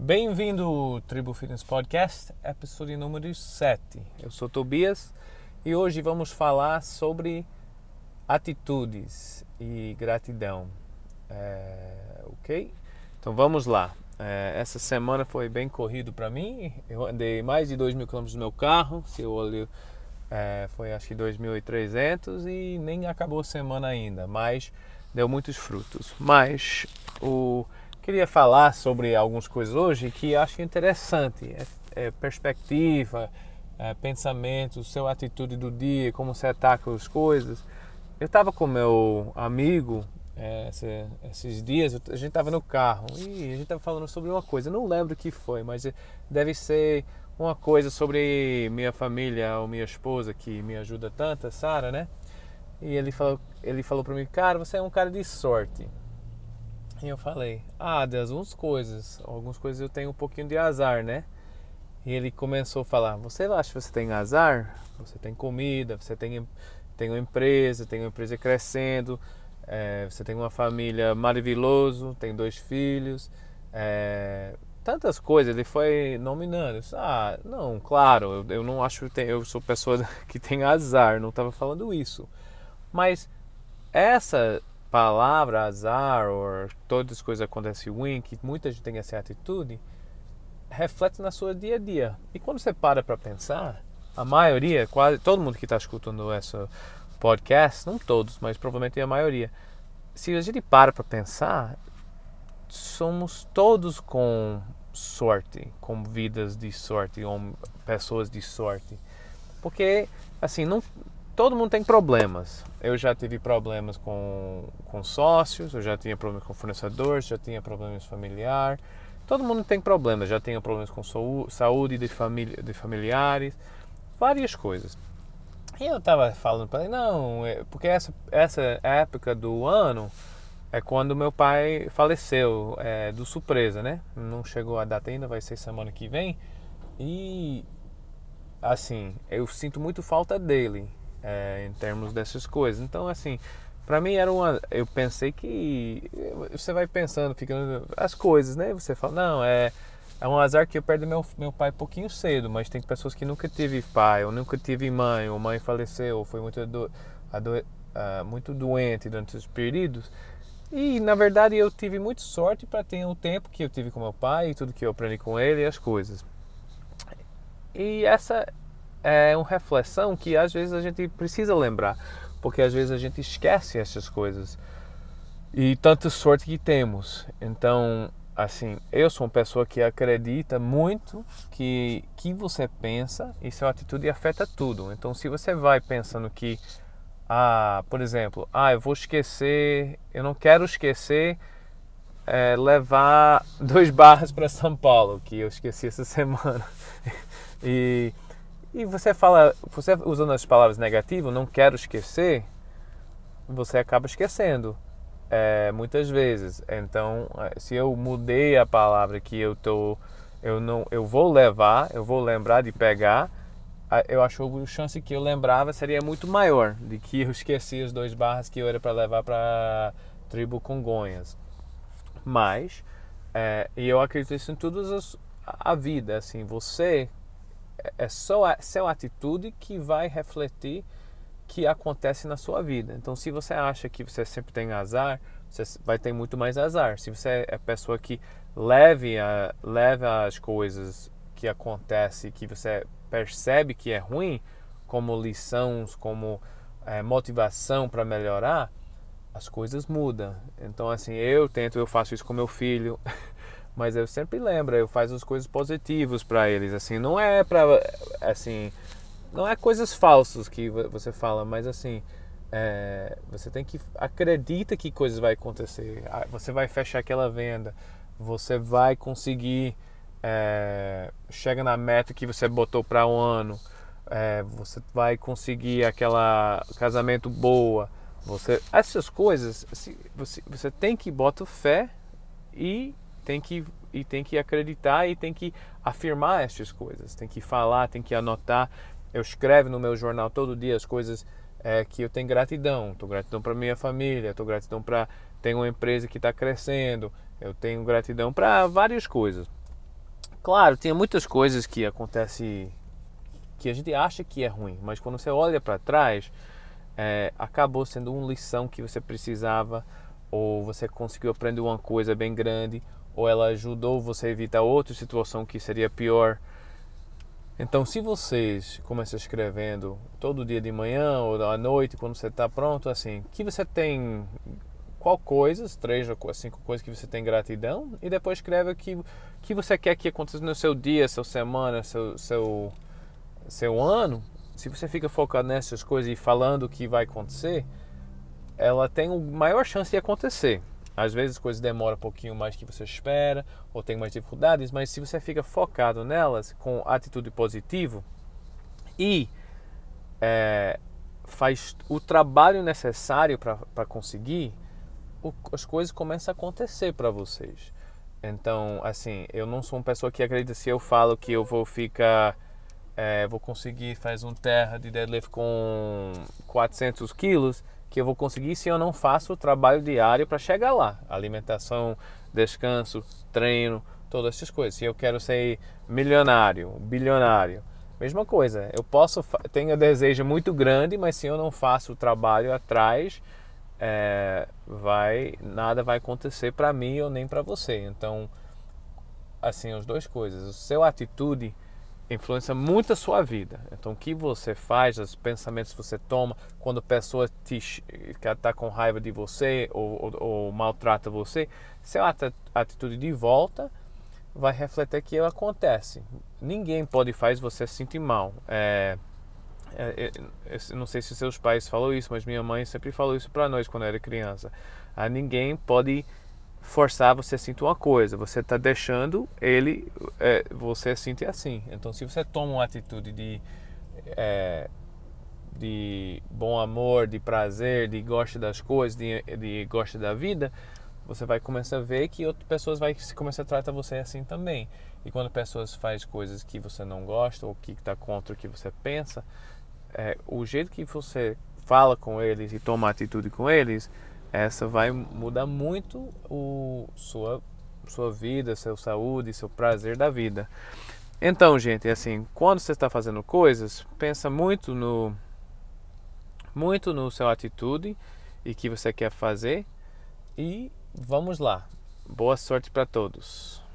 Bem-vindo ao Tribo Fitness Podcast, episódio número 7. Eu sou Tobias e hoje vamos falar sobre atitudes e gratidão. É, ok? Então vamos lá. É, essa semana foi bem corrido para mim. Eu andei mais de 2 mil quilômetros no meu carro. Se eu olho, é, foi acho que 2.300 e nem acabou a semana ainda, mas deu muitos frutos. Mas o queria falar sobre algumas coisas hoje que acho interessante. É, é perspectiva, é, pensamento, sua atitude do dia, como você ataca as coisas. Eu estava com meu amigo é, esse, esses dias, a gente estava no carro e a gente estava falando sobre uma coisa. Não lembro o que foi, mas deve ser uma coisa sobre minha família ou minha esposa que me ajuda tanto, a Sara, né? E ele falou, ele falou para mim, cara, você é um cara de sorte. E eu falei, ah, das algumas coisas, algumas coisas eu tenho um pouquinho de azar, né? E ele começou a falar, você acha que você tem azar? Você tem comida, você tem, tem uma empresa, tem uma empresa crescendo, é, você tem uma família maravilhosa, tem dois filhos, é, tantas coisas. Ele foi nominando. Disse, ah, não, claro, eu, eu não acho que eu sou pessoa que tem azar, não estava falando isso. Mas essa palavra azar ou todas as coisas acontecem ruim, que muita gente tem essa atitude, reflete na sua dia a dia. E quando você para para pensar, a maioria, quase todo mundo que está escutando essa podcast, não todos, mas provavelmente a maioria, se a gente para para pensar, somos todos com sorte, com vidas de sorte, com pessoas de sorte. Porque, assim, não, todo mundo tem problemas. Eu já tive problemas com, com sócios, eu já tinha problemas com fornecedores, já tinha problemas familiares. Todo mundo tem problemas, já tinha problemas com saúde de, de familiares, várias coisas. E eu estava falando para ele, não, é, porque essa, essa época do ano é quando meu pai faleceu, é, do surpresa, né? Não chegou a data ainda, vai ser semana que vem. E, assim, eu sinto muito falta dele é, em termos dessas coisas. Então, assim, para mim era uma. Eu pensei que. Você vai pensando, ficando. As coisas, né? Você fala, não, é. É um azar que eu perdi meu, meu pai um pouquinho cedo, mas tem pessoas que nunca teve pai, ou nunca tive mãe, ou mãe faleceu, ou foi muito, do, ado, uh, muito doente durante os períodos. E na verdade eu tive muita sorte para ter o tempo que eu tive com meu pai, e tudo que eu aprendi com ele e as coisas. E essa é uma reflexão que às vezes a gente precisa lembrar, porque às vezes a gente esquece essas coisas e tanta sorte que temos. Então, assim, eu sou uma pessoa que acredita muito que que você pensa e sua atitude afeta tudo. Então, se você vai pensando que ah, por exemplo, ah, eu vou esquecer, eu não quero esquecer é, levar dois barras para São Paulo, que eu esqueci essa semana. e e você fala, você usando as palavras negativas, não quero esquecer, você acaba esquecendo é, muitas vezes. Então, é, se eu mudei a palavra que eu tô, eu não, eu vou levar, eu vou lembrar de pegar, eu acho que a chance que eu lembrava seria muito maior de que eu esqueci as dois barras que eu era para levar para tribo Congonhas. Mas, é, e eu acredito isso em todas a vida, assim, você é só a sua atitude que vai refletir que acontece na sua vida. Então, se você acha que você sempre tem azar, você vai ter muito mais azar. Se você é a pessoa que leve, a, leve as coisas que acontecem, que você percebe que é ruim, como lições, como é, motivação para melhorar, as coisas mudam. Então, assim, eu tento, eu faço isso com meu filho. mas eu sempre lembro, eu faço as coisas positivas para eles, assim, não é para assim, não é coisas falsas que você fala, mas assim, é, você tem que acredita que coisas vai acontecer, você vai fechar aquela venda, você vai conseguir é, chega na meta que você botou para um ano, é, você vai conseguir aquela casamento boa, você essas coisas, você, você tem que botar fé e tem que e tem que acreditar e tem que afirmar essas coisas, tem que falar, tem que anotar. Eu escrevo no meu jornal todo dia as coisas é, que eu tenho gratidão. Estou gratidão para minha família, estou gratidão para tenho uma empresa que está crescendo, eu tenho gratidão para várias coisas. Claro, tem muitas coisas que acontecem que a gente acha que é ruim, mas quando você olha para trás, é, acabou sendo uma lição que você precisava, ou você conseguiu aprender uma coisa bem grande, ou ela ajudou você a evitar outra situação que seria pior. Então, se vocês começam escrevendo todo dia de manhã ou à noite, quando você está pronto, assim, que você tem qual coisas, três ou cinco coisas que você tem gratidão, e depois escreve o que, que você quer que aconteça no seu dia, sua semana, seu, seu, seu ano. Se você fica focado nessas coisas e falando o que vai acontecer, ela tem maior chance de acontecer. Às vezes as coisas demoram um pouquinho mais que você espera, ou tem mais dificuldades, mas se você fica focado nelas com atitude positiva e é, faz o trabalho necessário para conseguir, o, as coisas começam a acontecer para vocês. Então, assim, eu não sou uma pessoa que acredita se eu falo que eu vou ficar, é, vou conseguir fazer um terra de deadlift com 400 quilos, que eu vou conseguir se eu não faço o trabalho diário para chegar lá. Alimentação, descanso, treino, todas essas coisas. Se eu quero ser milionário, bilionário, mesma coisa. Eu posso, tenho um desejo muito grande, mas se eu não faço o trabalho atrás, é, vai nada vai acontecer para mim ou nem para você. Então, assim, as duas coisas. O seu atitude influencia muito a sua vida. Então, o que você faz, os pensamentos que você toma, quando a pessoa está com raiva de você ou, ou, ou maltrata você, seu atitude de volta vai refletir que acontece. Ninguém pode fazer você se sentir mal. É, é, é, não sei se seus pais falou isso, mas minha mãe sempre falou isso para nós quando era criança. Ah, ninguém pode forçar você a sentir uma coisa. Você está deixando ele, é, você sentir assim. Então, se você toma uma atitude de é, de bom amor, de prazer, de gosta das coisas, de, de gosta da vida, você vai começar a ver que outras pessoas vai começar a tratar você assim também. E quando pessoas fazem coisas que você não gosta ou que está contra o que você pensa, é, o jeito que você fala com eles e toma atitude com eles, essa vai mudar muito o sua sua vida, seu saúde, seu prazer da vida. Então, gente, assim, quando você está fazendo coisas, pensa muito no muito no seu atitude e que você quer fazer e vamos lá. Boa sorte para todos.